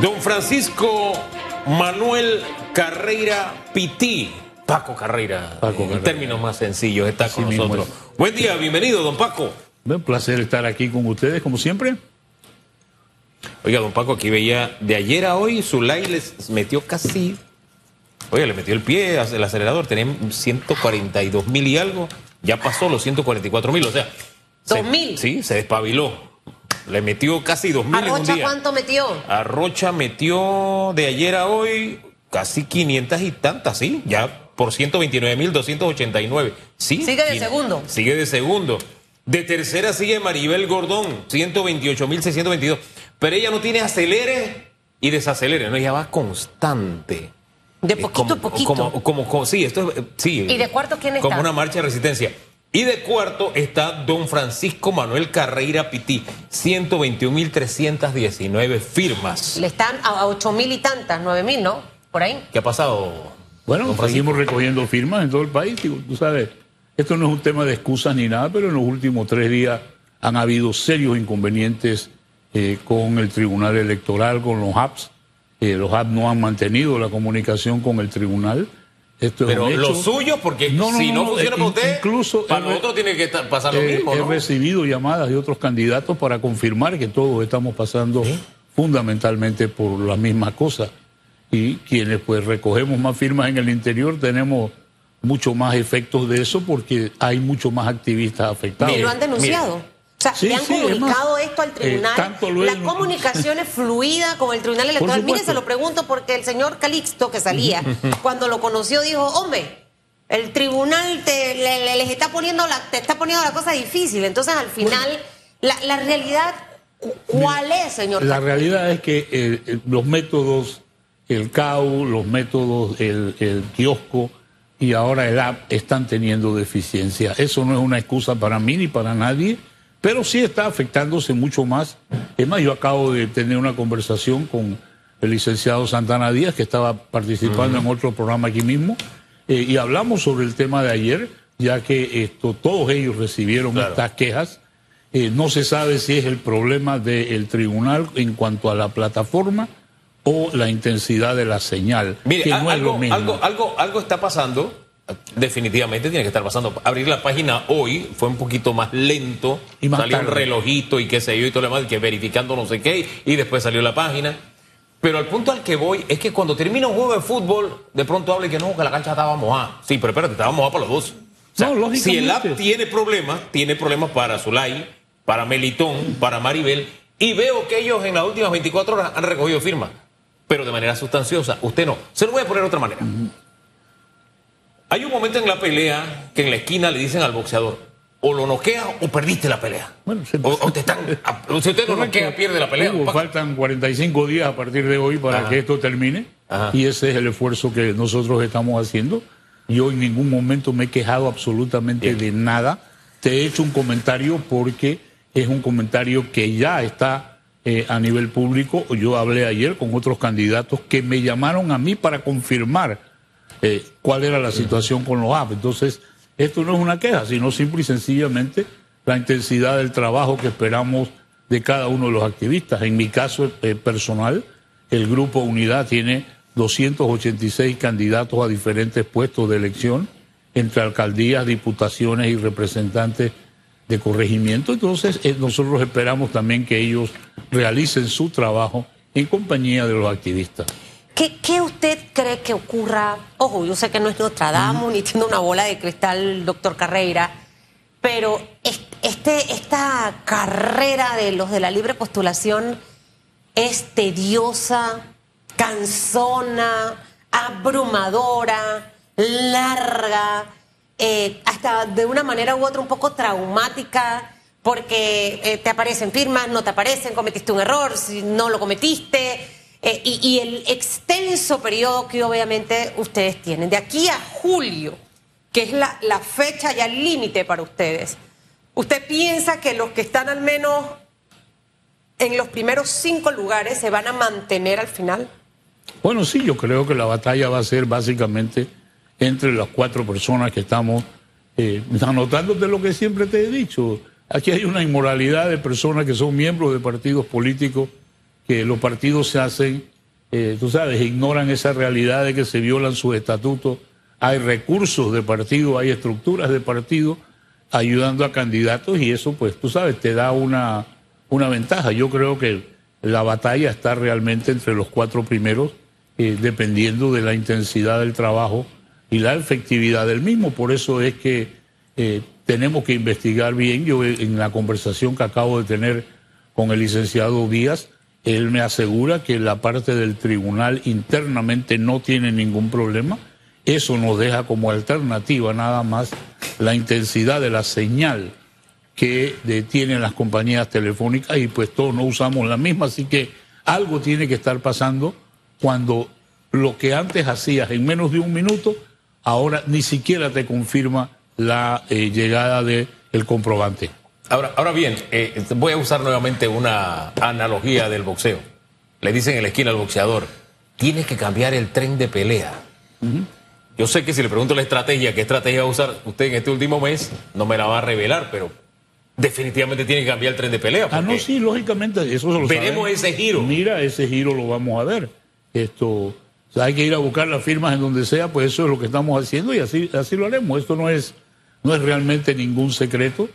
Don Francisco Manuel Carreira Pití. Paco Carreira, Paco en Carreira. términos más sencillos, está con nosotros. es. Buen día, bienvenido, don Paco. Un placer estar aquí con ustedes, como siempre. Oiga, don Paco, aquí veía de ayer a hoy, Zulay les metió casi. Oiga, le metió el pie al acelerador, tenían 142 mil y algo, ya pasó los 144 mil, o sea. se- 2.000. Sí, se despabiló. Le metió casi 2 mil en un ¿Arrocha día. cuánto metió? Arrocha metió de ayer a hoy casi 500 y tantas, sí, ya por 129.289. Sí. Sigue de segundo. Sigue de segundo. De tercera sigue Maribel Gordón, 128.622. Pero ella no tiene acelere y desacelere, no, ella va constante. De poquito como, a poquito. Como, como, como- sí, esto es, sí. ¿Y de cuarto quién Como está? una marcha de resistencia. Y de cuarto está don Francisco Manuel Carreira Pití, 121.319 firmas. Le están a, a ocho mil y tantas, nueve mil, ¿no? Por ahí. ¿Qué ha pasado? Bueno, seguimos recogiendo firmas en todo el país. Digo, tú sabes, esto no es un tema de excusas ni nada, pero en los últimos tres días han habido serios inconvenientes eh, con el Tribunal Electoral, con los apps. Eh, los apps no han mantenido la comunicación con el tribunal. Esto es Pero un hecho. lo suyo, porque No, no, si no, no, funciona eh, para usted, incluso para nosotros tiene que estar- pasar lo Eh, mismo, He ¿no? recibido llamadas de otros candidatos para confirmar que todos estamos pasando fundamentalmente por la misma cosa. Y quienes pues recogemos más firmas en el interior tenemos mucho más efectos de eso porque hay mucho más activistas afectados. Y lo han denunciado. Sea, Sí, le han sí, es comunicado más, esto al eh, tribunal. tanto la comunicación es fluida con el tribunal electoral. Mire, se lo pregunto porque el señor Calixto, que salía, cuando lo conoció, dijo, hombre, el tribunal te, le- le- les está poniendo la, te está poniendo la cosa difícil. Entonces, al final, la, la realidad, cu- ¿cuál es, señor? La Calixto? realidad es que eh, eh, los métodos, el CAU, los métodos, el, el kiosco y ahora el app están teniendo deficiencia. Eso no es una excusa para mí ni para nadie, pero sí está afectándose mucho más. Es más, yo acabo de tener una conversación con el licenciado Santana Díaz, que estaba participando en otro programa aquí mismo, eh, y hablamos sobre el tema de ayer, ya que esto, todos ellos recibieron Claro. estas quejas. Eh, no se sabe si es el problema del tribunal en cuanto a la plataforma o la intensidad de la señal, Mire, que no es lo mismo. algo, algo, algo está pasando. Definitivamente tiene que estar pasando. Abrir la página hoy fue un poquito más lento. Y más salió un relojito y qué sé yo y todo lo demás, y que verificando no sé qué, y después salió la página. Pero al punto al que voy es que cuando termina un juego de fútbol, de pronto habla y que no, que la cancha estaba mojada. Sí, pero espérate, estaba mojada para los dos. O sea, No, lógicamente. si el app tiene problemas, tiene problemas para Zulay, para Melitón, para Maribel, y veo que ellos en las últimas 24 horas han recogido firmas, pero de manera sustanciosa. Usted no. Se lo voy a poner de otra manera. Hay un momento en la pelea que en la esquina le dicen al boxeador, o lo noqueas o perdiste la pelea. Bueno, se- o, o te están, si usted no noquea, pierde la pelea. Hugo, faltan 45 días a partir de hoy para Ajá. que esto termine Ajá. y ese es el esfuerzo que nosotros estamos haciendo. Yo en ningún momento me he quejado absolutamente Bien. de nada. Te he hecho un comentario porque es un comentario que ya está eh, a nivel público. Yo hablé ayer con otros candidatos que me llamaron a mí para confirmar eh, cuál era la situación con los apps. Entonces, esto no es una queja, sino simple y sencillamente la intensidad del trabajo que esperamos de cada uno de los activistas. En mi caso eh, personal, el Grupo Unidad tiene 286 candidatos a diferentes puestos de elección, entre alcaldías, diputaciones y representantes de corregimiento. Entonces, eh, nosotros esperamos también que ellos realicen su trabajo en compañía de los activistas. ¿Qué, usted cree que ocurra? Ojo, yo sé que no es Nostradamus ni tiene una bola de cristal, doctor Carreira, pero est- este, esta carrera de los de la libre postulación es tediosa, cansona, abrumadora, larga, eh, hasta de una manera u otra un poco traumática, porque eh, te aparecen firmas, no te aparecen, cometiste un error, si no lo cometiste, eh, y, el extenso periodo que obviamente ustedes tienen. De aquí a julio, que es la, la fecha ya límite para ustedes, ¿usted piensa que los que están al menos en los primeros cinco lugares se van a mantener al final? Bueno, sí, yo creo que la batalla va a ser básicamente entre las cuatro personas que estamos eh, anotándote lo que siempre te he dicho. Aquí hay una inmoralidad de personas que son miembros de partidos políticos que los partidos se hacen, eh, tú sabes, ignoran esa realidad de que se violan sus estatutos. Hay recursos de partido, hay estructuras de partido ayudando a candidatos y eso, pues, tú sabes, te da una, una ventaja. Yo creo que la batalla está realmente entre los cuatro primeros, eh, dependiendo de la intensidad del trabajo y la efectividad del mismo. Por eso es que eh, tenemos que investigar bien. Yo en la conversación que acabo de tener con el licenciado Díaz, él me asegura que la parte del tribunal internamente no tiene ningún problema. Eso nos deja como alternativa nada más la intensidad de la señal que tienen las compañías telefónicas y pues todos no usamos la misma, así que algo tiene que estar pasando cuando lo que antes hacías en menos de un minuto, ahora ni siquiera te confirma la eh, llegada del comprobante. Ahora, ahora bien, eh, voy a usar nuevamente una analogía del boxeo. Le dicen en la esquina al boxeador, tienes que cambiar el tren de pelea. Yo sé que si le pregunto la estrategia, qué estrategia va a usar usted en este último mes, no me la va a revelar, pero definitivamente tiene que cambiar el tren de pelea. Ah, no, sí, lógicamente, eso se lo Veremos ese giro. Mira, ese giro lo vamos a ver. Esto, hay que ir a buscar las firmas en donde sea, pues eso es lo que estamos haciendo y así, así lo haremos. Esto no es, no es realmente ningún secreto.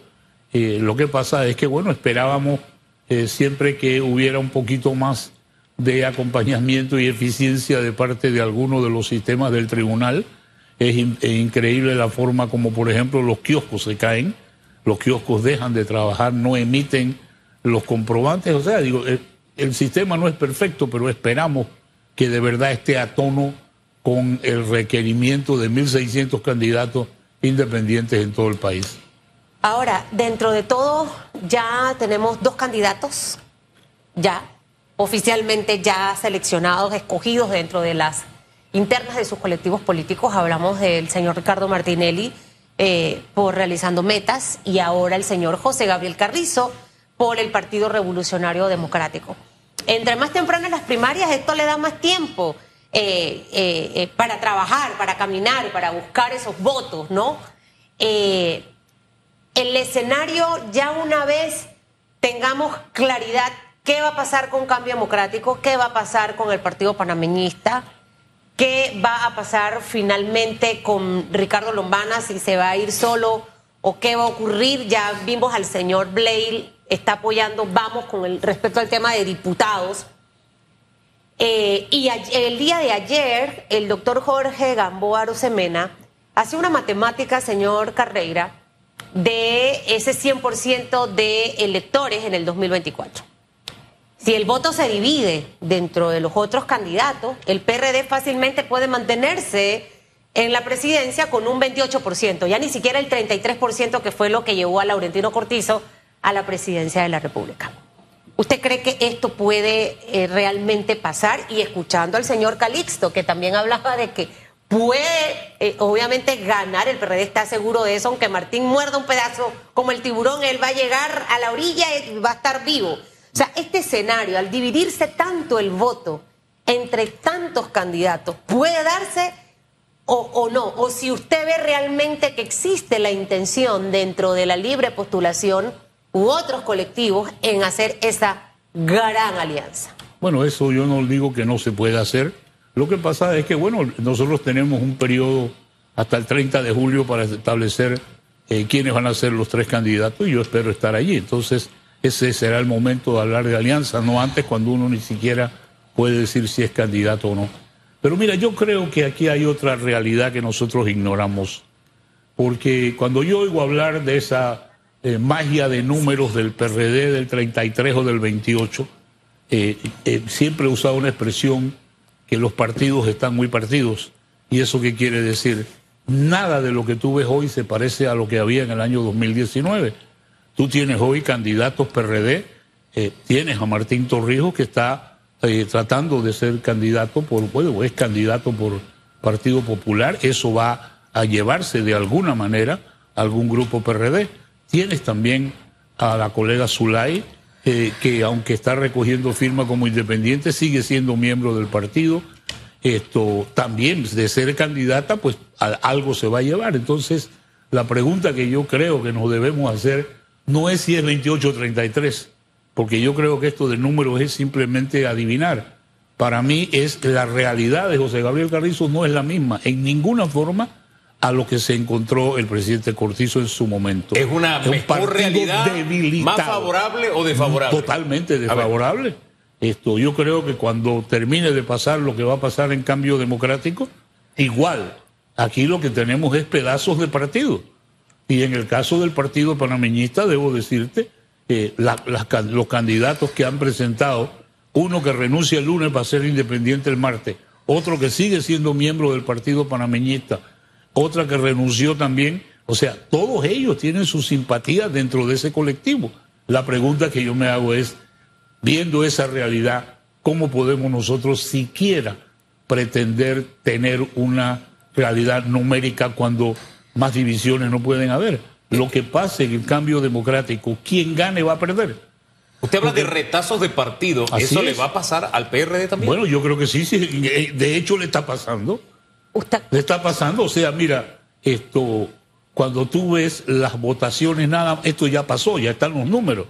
Eh, lo que pasa es que, bueno, esperábamos eh, siempre que hubiera un poquito más de acompañamiento y eficiencia de parte de alguno de los sistemas del tribunal. Es, increíble la forma como, por ejemplo, los kioscos se caen, los kioscos dejan de trabajar, no emiten los comprobantes. O sea, digo, el, el sistema no es perfecto, pero esperamos que de verdad esté a tono con el requerimiento de 1.600 candidatos independientes en todo el país. Ahora, dentro de todo, ya tenemos dos candidatos, ya oficialmente ya seleccionados, escogidos dentro de las internas de sus colectivos políticos. Hablamos del señor Ricardo Martinelli eh, por realizando metas y ahora el señor José Gabriel Carrizo por el Partido Revolucionario Democrático. Entre más tempranas las primarias, esto le da más tiempo eh, eh, para trabajar, para caminar, para buscar esos votos, ¿no? El escenario ya una vez tengamos claridad qué va a pasar con Cambio Democrático, qué va a pasar con el Partido Panameñista, qué va a pasar finalmente con Ricardo Lombana, si se va a ir solo o qué va a ocurrir. Ya vimos al señor Blair está apoyando, vamos con el respecto al tema de diputados. Eh, y el día de ayer, el doctor Jorge Gamboa Arosemena hace una matemática, señor Carreira, de ese 100% de electores en el 2024. Si el voto se divide dentro de los otros candidatos, el PRD fácilmente puede mantenerse en la presidencia con un 28%, ya ni siquiera el 33% que fue lo que llevó a Laurentino Cortizo a la presidencia de la República. ¿Usted cree que esto puede eh, realmente pasar? Y escuchando al señor Calixto, que también hablaba de que puede eh, obviamente ganar, el PRD está seguro de eso, aunque Martín muerda un pedazo como el tiburón, él va a llegar a la orilla y va a estar vivo. O sea, este escenario, al dividirse tanto el voto entre tantos candidatos, puede darse o, o no, o si usted ve realmente que existe la intención dentro de la libre postulación u otros colectivos en hacer esa gran alianza. Bueno, eso yo no digo que no se pueda hacer lo que pasa es que, bueno, nosotros tenemos un periodo hasta el 30 de julio para establecer eh, quiénes van a ser los tres candidatos y yo espero estar allí. Entonces, ese será el momento de hablar de alianza, no antes cuando uno ni siquiera puede decir si es candidato o no. Pero mira, yo creo que aquí hay otra realidad que nosotros ignoramos, porque cuando yo oigo hablar de esa eh, magia de números del PRD del 33 o del 28, eh, siempre he usado una expresión que los partidos están muy partidos. ¿Y eso qué quiere decir? Nada de lo que tú ves hoy se parece a lo que había en el año 2019. Tú tienes hoy candidatos PRD, eh, tienes a Martín Torrijos que está eh, tratando de ser candidato por, bueno, es candidato por Partido Popular, eso va a llevarse de alguna manera a algún grupo PRD. Tienes también a la colega Zulay, eh, que aunque está recogiendo firma como independiente, sigue siendo miembro del partido. Esto también, de ser candidata, pues algo se va a llevar. Entonces, la pregunta que yo creo que nos debemos hacer no es si es 28 o 33, porque yo creo que esto de números es simplemente adivinar. Para mí es la realidad de José Gabriel Carrizo no es la misma en ninguna forma a lo que se encontró el presidente Cortizo en su momento. ¿Es una mejor realidad más favorable o desfavorable? Totalmente desfavorable. Esto, yo creo que cuando termine de pasar lo que va a pasar en cambio democrático, igual, aquí lo que tenemos es pedazos de partido. Y en el caso del partido panameñista, debo decirte, que los candidatos que han presentado, uno que renuncia el lunes para ser independiente el martes, otro que sigue siendo miembro del partido panameñista, otra que renunció también. O sea, todos ellos tienen su simpatía dentro de ese colectivo. La pregunta que yo me hago es, viendo esa realidad, ¿cómo podemos nosotros siquiera pretender tener una realidad numérica cuando más divisiones no pueden haber? Lo que pase en el cambio democrático, quien gane va a perder. Usted habla de retazos de partido, ¿eso le va a pasar al PRD también? Bueno, yo creo que sí, sí, de hecho le está pasando. Le está pasando, o sea, mira, esto, cuando tú ves las votaciones, nada, esto ya pasó, ya están los números.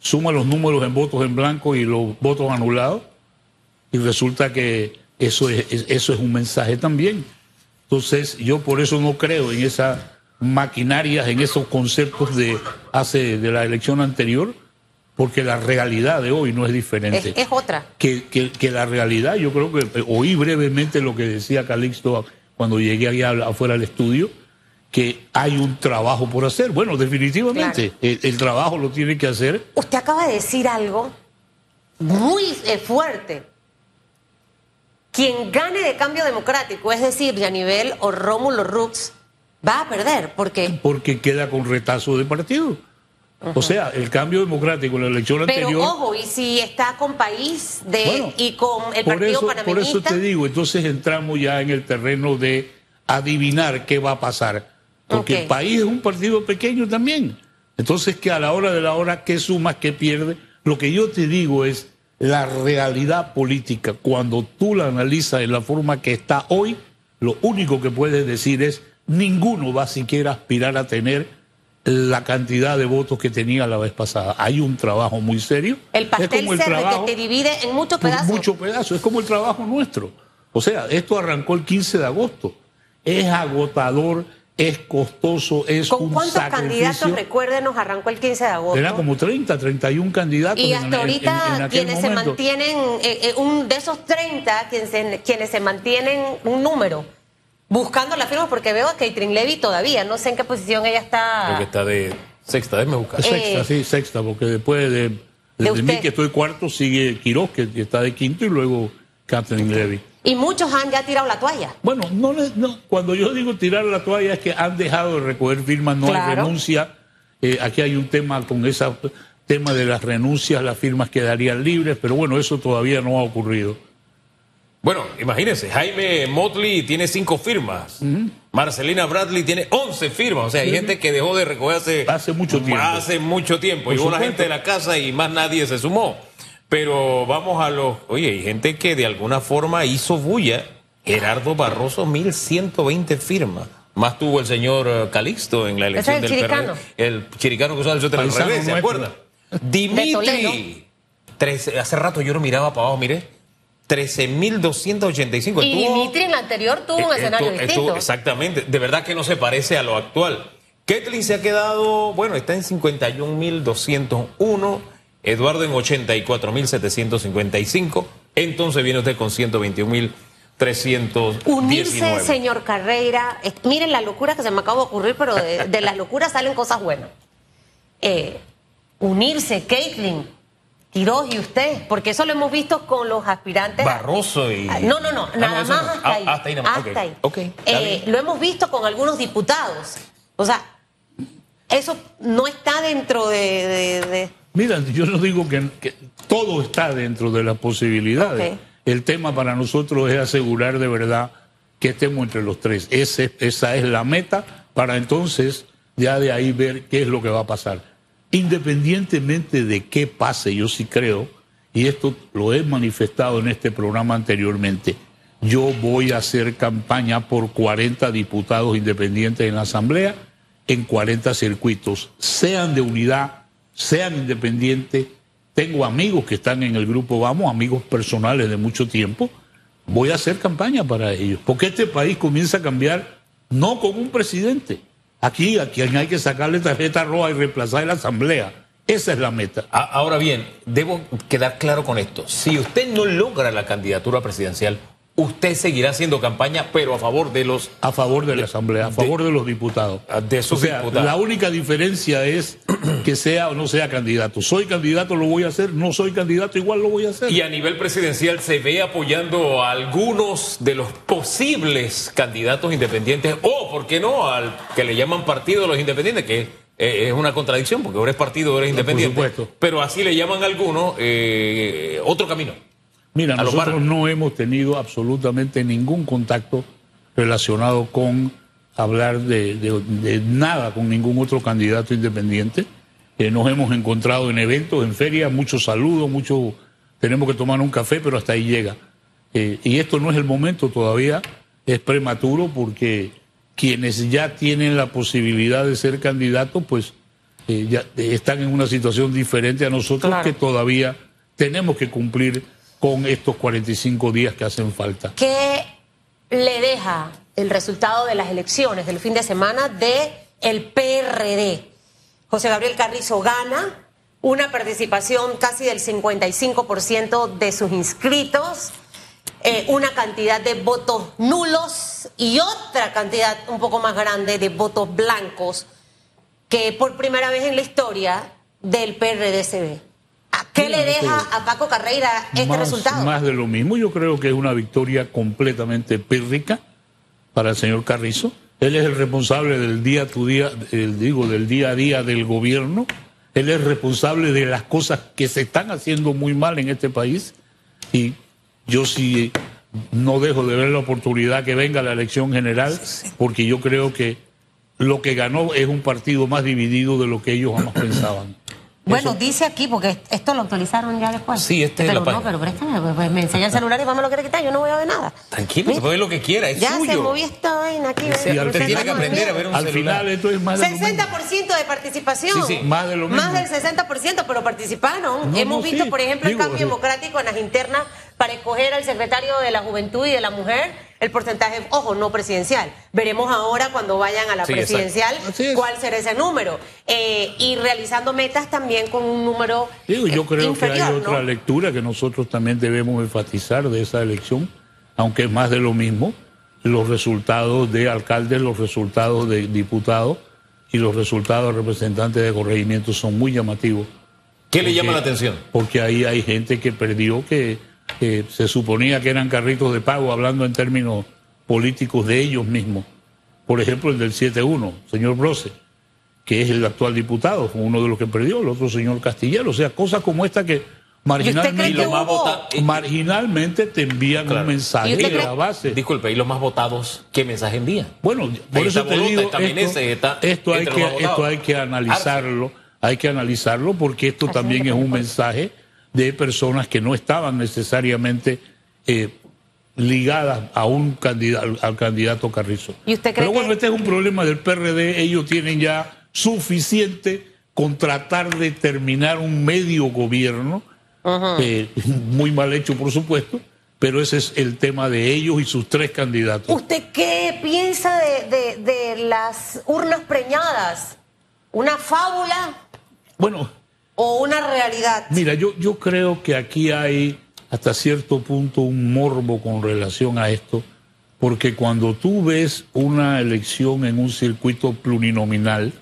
Suma los números en votos en blanco y los votos anulados, y resulta que eso es, eso es un mensaje también. Entonces, yo por eso no creo en esas maquinarias, en esos conceptos de hace de la elección anterior, porque la realidad de hoy no es diferente. Es, otra. Que, que, la realidad, yo creo que eh, oí brevemente lo que decía Calixto cuando llegué allá afuera del estudio, que hay un trabajo por hacer. Bueno, definitivamente, el, trabajo lo tiene que hacer. Usted acaba de decir algo muy eh, fuerte. Quien gane de cambio democrático, es decir, Yanivel o Rómulo Rux, va a perder. ¿Por qué? Porque queda con retazo de partido. O sea, el cambio democrático en la elección anterior. Pero ojo, y si está con país de y con el partido eso, Por eso te digo, entonces entramos ya en el terreno de adivinar qué va a pasar. Porque el país es un partido pequeño también. Entonces, que a la hora de la hora, ¿qué suma, qué pierde? Lo que yo te digo es la realidad política. Cuando tú la analizas en la forma que está hoy, lo único que puedes decir es ninguno va siquiera a aspirar a tener la cantidad de votos que tenía la vez pasada. Hay un trabajo muy serio. El pastel es que te divide en muchos pedazos. Muchos pedazos, es como el trabajo nuestro. O sea, esto arrancó el 15 de agosto. Es agotador, es costoso, es ¿Con cuántos candidatos, recuérdenos, arrancó el 15 de agosto? Era como 30, 31 candidatos. Y hasta ahorita quienes se mantienen, eh, eh, un, de esos 30, quienes se, quienes se mantienen un número buscando la firma porque veo a Catherine Levy todavía. No sé en qué posición ella está. Creo que está de sexta, déjeme buscar. Sexta, sí, sexta, porque después de, de, mí que estoy cuarto sigue Quiroz, que está de quinto, y luego Catherine Levy. Y muchos han ya tirado la toalla. Bueno, no, no, cuando yo digo tirar la toalla es que han dejado de recoger firmas, no hay renuncia. Eh, aquí hay un tema con ese tema de las renuncias, las firmas quedarían libres, pero bueno, eso todavía no ha ocurrido. Bueno, imagínense, Jaime Motley tiene cinco firmas. Marcelina Bradley tiene once firmas. O sea, hay gente que dejó de recogerse hace mucho tiempo. Hace mucho tiempo. Y una gente de la casa y más nadie se sumó. Pero vamos a los. Oye, hay gente que de alguna forma hizo bulla. Gerardo Barroso, 1120 firmas. Más tuvo el señor eh, Calixto en la elección el del chiricano. El chiricano que usaba el revés, ¿se acuerda? Dimitri. hace rato yo lo miraba para abajo, mire 13.285. Y Dimitri en la anterior tuvo un eh, escenario distinto. exactamente. De verdad que no se parece a lo actual. Ketlin se ha quedado, bueno, está en 51.201. Eduardo en 84.755. Entonces viene usted con 121.319. Unirse, señor Carreira. miren la locura que se me acaba de ocurrir, pero de, las locuras salen cosas buenas. Eh, unirse, Caitlin Quiroz y usted, porque eso lo hemos visto con los aspirantes. Barroso y. Ah, no, no, no, nada más hasta ahí. hasta ahí, hasta ahí. Eh, lo hemos visto con algunos diputados. O sea, eso no está dentro de. Mira, yo no digo que, todo está dentro de las posibilidades. El tema para nosotros es asegurar de verdad que estemos entre los tres. Ese, esa es la meta para entonces ya de ahí ver qué es lo que va a pasar. Independientemente de qué pase, yo sí creo, y esto lo he manifestado en este programa anteriormente, yo voy a hacer campaña por 40 diputados independientes en la Asamblea en 40 circuitos, sean de unidad, sean independientes, tengo amigos que están en el grupo Vamos, amigos personales de mucho tiempo, voy a hacer campaña para ellos, porque este país comienza a cambiar no con un presidente. Aquí a quien hay que sacarle tarjeta roja y reemplazar la asamblea. Esa es la meta. Ahora bien, debo quedar claro con esto. Si usted no logra la candidatura presidencial, usted seguirá haciendo campaña, pero a favor de los... A favor de la Asamblea, a favor de, los diputados. Ah, de sus o sea, diputados. La única diferencia es que sea o no sea candidato. Soy candidato, lo voy a hacer. No soy candidato, igual lo voy a hacer. Y a nivel presidencial se ve apoyando a algunos de los posibles candidatos independientes, o, ¿por qué no?, al que le llaman partido de los independientes, que eh, es una contradicción, porque ahora es partido, ahora es independiente. por supuesto. Pero así le llaman a algunos eh, otro camino. Mira, A nosotros no hemos tenido absolutamente ningún contacto relacionado con hablar de, de- de nada con ningún otro candidato independiente. Eh, nos hemos encontrado en eventos, en ferias, muchos saludos, mucho tenemos que tomar un café, pero hasta ahí llega. Eh, y esto no es el momento todavía, es prematuro porque quienes ya tienen la posibilidad de ser candidatos, pues eh, ya están en una situación diferente a nosotros Claro. que todavía tenemos que cumplir con estos 45 días que hacen falta. ¿Qué le deja el resultado de las elecciones del fin de semana de el PRD? José Gabriel Carrizo gana una participación casi del 55% de sus inscritos, eh, una cantidad de votos nulos y otra cantidad un poco más grande de votos blancos que por primera vez en la historia del PRD se ve. ¿A qué le deja a Paco Carreira este más, resultado? más de lo mismo, yo creo que es una victoria completamente pírrica para el señor Carrizo. Él es el responsable del día a tu día, el, digo, del día a día del gobierno. Él es responsable de las cosas que se están haciendo muy mal en este país. Y yo sí no dejo de ver la oportunidad que venga la elección general, porque yo creo que lo que ganó es un partido más dividido de lo que ellos jamás pensaban. Bueno, Eso- dice aquí, porque esto lo actualizaron ya después. Sí, este es pero la no, página. pero préstame, pues, pues, me enseña el celular y vamos lo quiere quitar, yo no voy a ver nada. Tranquilo, ¿Sí? se puede ver lo que quiera, es Ya se movió esta vaina aquí. Sí, al tiene que aprender a ver un Al celular. final esto es más de lo mismo. 60% de participación. Sí, sí. Más de lo mismo. Más del 60%, pero participaron. No, Hemos no, visto, sí. por ejemplo, Digo, el cambio sí. democrático en las internas para escoger al secretario de la Juventud y de la Mujer. El porcentaje, ojo, no presidencial. Veremos ahora cuando vayan a la Sí, presidencial cuál será ese número. Eh, y realizando metas también con un número Digo, yo eh, creo inferior, que hay ¿no? otra lectura que nosotros también debemos enfatizar de esa elección, aunque es más de lo mismo, los resultados de alcaldes, los resultados de diputados y los resultados de representantes de corregimientos son muy llamativos. ¿Qué le llama la atención? Porque ahí hay gente que perdió, que, que se suponía que eran carritos de pago, hablando en términos políticos de ellos mismos. Por ejemplo, el del 7-1, señor Brose, que es el actual diputado, fue uno de los que perdió, el otro señor Castillero. O sea, cosas como esta que marginalmente, Y que vota- marginalmente te envían Claro. un mensaje ¿Y usted de la base. Disculpe, ¿y los más votados qué mensaje envían? Bueno, por Ahí eso te Bolota, digo, esto, Meneses, está esto hay que, esto hay que analizarlo, hay que analizarlo porque esto Así también es, un pues. mensaje de personas que no estaban necesariamente eh, ligadas a un candidato, al candidato Carrizo. ¿Y usted cree Pero bueno, que- este es un problema del PRD, ellos tienen ya suficiente con tratar de terminar un medio gobierno, eh, muy mal hecho por supuesto, pero ese es el tema de ellos y sus tres candidatos. ¿Usted qué piensa de, de- de las urnas preñadas? ¿Una fábula Bueno, o una realidad? Mira, yo, yo creo que aquí hay hasta cierto punto un morbo con relación a esto, porque cuando tú ves una elección en un circuito plurinominal,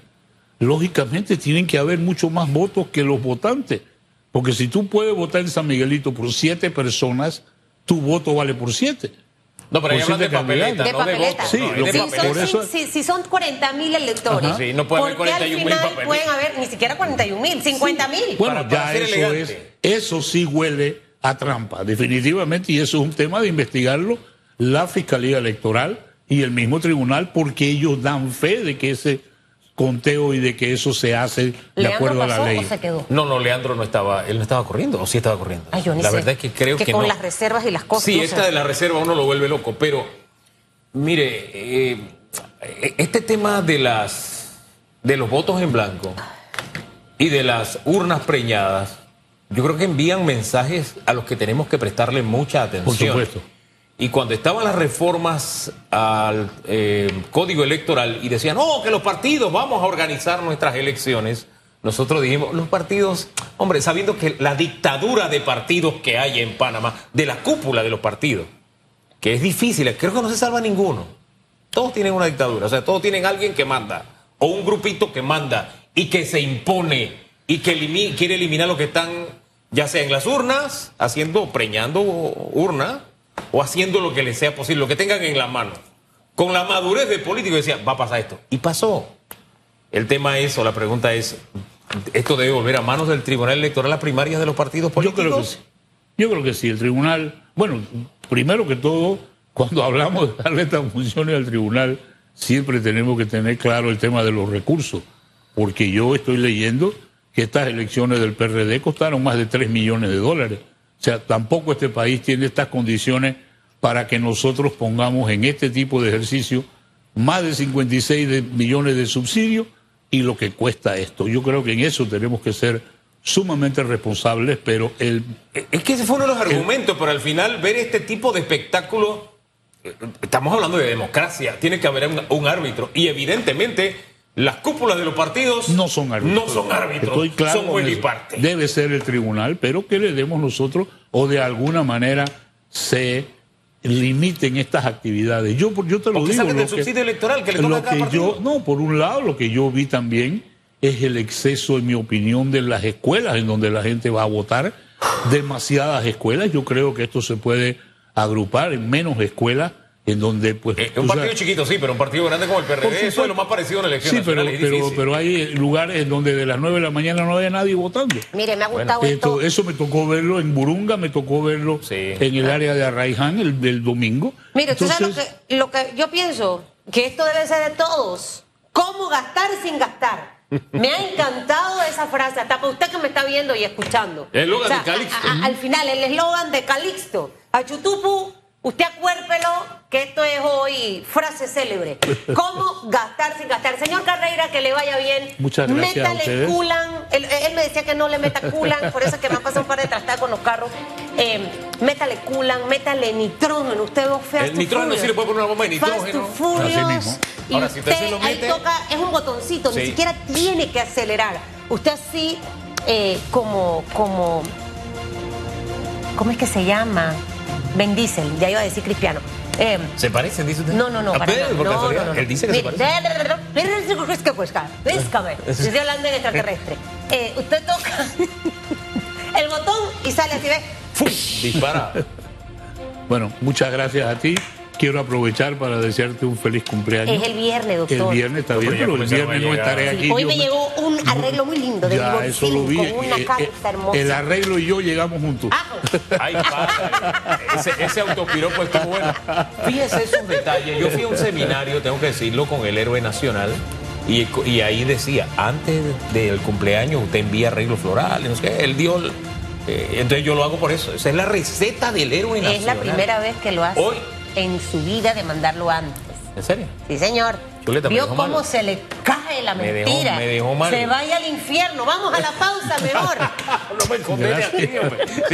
lógicamente tienen que haber mucho más votos que los votantes, porque si tú puedes votar en San Miguelito por siete personas, tu voto vale por siete. No, pero hablan de papeleta. De no de papeleta. Sí, no, es lo de Si son, papeleta. por eso- si, si- si son 40 mil electores. Sí, no puede haber ¿por qué al 41.000 final papeles? pueden haber ni siquiera 41 mil, 50 mil? Bueno, Para- para ya eso elegante. es, eso sí huele a trampa, definitivamente, y eso es un tema de investigarlo la Fiscalía Electoral y el mismo tribunal, porque ellos dan fe de que ese conteo y de que eso se hace de ¿Leandro acuerdo a la pasó ley. o se quedó? No, no, Leandro no estaba, él no estaba corriendo, o sí estaba corriendo. Ay, yo ni la sé. verdad es que creo que, con no. las reservas y las cosas. Sí, no esta sé. de la reserva uno lo vuelve loco, pero mire, eh, este tema de las de los votos en blanco y de las urnas preñadas yo creo que envían mensajes a los que tenemos que prestarle mucha atención. Por supuesto. Y cuando estaban las reformas al eh, código electoral y decían, no, que los partidos vamos a organizar nuestras elecciones, nosotros dijimos, los partidos, hombre, sabiendo que la dictadura de partidos que hay en Panamá, de la cúpula de los partidos, que es difícil, creo que no se salva ninguno. Todos tienen una dictadura, o sea, todos tienen alguien que manda, o un grupito que manda y que se impone y que quiere eliminar lo que están, ya sea en las urnas, haciendo, preñando urna, o haciendo lo que les sea posible, lo que tengan en la mano. Con la madurez de político decía, va a pasar esto. Y pasó. El tema es, o la pregunta es, ¿esto debe volver a manos del Tribunal Electoral las primarias de los partidos Yo políticos? creo que sí. Yo creo que sí. El tribunal, bueno, primero que todo, cuando hablamos de darle estas funciones al tribunal, siempre tenemos que tener claro el tema de los recursos. Porque yo estoy leyendo que estas elecciones del PRD costaron más de 3 millones de dólares. O sea, tampoco este país tiene estas condiciones para que nosotros pongamos en este tipo de ejercicio más de 56 de- millones de subsidios y lo que cuesta esto. Yo creo que en eso tenemos que ser sumamente responsables, pero el Es que ese fue uno de los argumentos, pero al final ver este tipo de espectáculo, eh, estamos hablando de democracia, tiene que haber un, un árbitro. Y evidentemente las cúpulas de los partidos no son árbitros. No son árbitros, Estoy claro son y parte. Debe ser el tribunal, pero que le demos nosotros o de alguna manera se limiten estas actividades. Yo, yo te lo digo. lo del subsidio electoral que le toca lo a cada que partido. yo, no, por un lado, lo que yo vi también es el exceso, en mi opinión, de las escuelas en donde la gente va a votar. Demasiadas escuelas. Yo creo que esto se puede agrupar en menos escuelas en donde, pues. Eh, tú un partido sabes- chiquito, sí, pero un partido grande como el PRD, Por eso supuesto. es lo más parecido a una elección Sí, pero, pero, pero hay lugares en donde de las 9 de la mañana no había nadie votando. Mire, me ha Bueno, gustado Esto- esto. eso me tocó verlo en Burunga, me tocó verlo Sí. en el área de Arraiján el del domingo. Mire, usted sabe lo Entonces, que, lo que yo pienso, que esto debe ser de todos. ¿Cómo gastar sin gastar? Me ha encantado esa frase, hasta para usted que me está viendo y escuchando. El eslogan de Calixto. a- a- al final, el eslogan de Calixto. A Chutupu, usted acuérpelo, que esto es hoy frase célebre. ¿Cómo gastar sin gastar? Señor Carreira, que le vaya bien. Muchas gracias a Métale ustedes. culan. Él, él me decía que no le meta culan, por eso es que me ha pasado un par de trastadas con los carros. Eh, métale culan, métale nitrógeno. Usted ve Fast El nitrógeno sí le puede poner una bomba de Fast nitrógeno. to Furious, Así mismo. Y Ahora, si usted usted se lo ahí mete- toca, es un botoncito, ni Sí. siquiera tiene que acelerar. Usted así, eh, como, como, ¿cómo es que se llama? Ben Diesel, ya iba a decir Cristiano. Eh, ¿Se parecen, dice usted? no, no, no, ¿A para Pedro, No, no, no. Él dice que se Mire, parece. Péscame. Estoy hablando en extraterrestre. Eh, usted toca el botón y sale así, ¿ves? ¡Fum! Dispara. Bueno, muchas gracias a ti. Quiero aprovechar para desearte un feliz cumpleaños. Es el viernes, doctor. El viernes está bien, Pero el viernes no estaré Sí, aquí. hoy me llegó un arreglo muy lindo de Ya, Vivo eso lo vi. con una Eh, eh, carta hermosa. El arreglo y yo llegamos juntos. Ah, Ay, padre. Ese, ese autopiropo estuvo bueno. Fíjese esos detalles. Yo fui a un seminario, tengo que decirlo, con el héroe nacional. Y, y ahí decía, antes del cumpleaños usted envía arreglos florales, no sé qué. Él dio... eh, entonces yo lo hago por eso. Esa es la receta del héroe nacional. es la primera vez que lo hace Hoy. en su vida de mandarlo antes. ¿En serio? Sí, señor. Vio cómo mal. se le cae la Me dejó- mentira. me dejó mal. Se vaya al infierno. Vamos a la pausa mejor. No me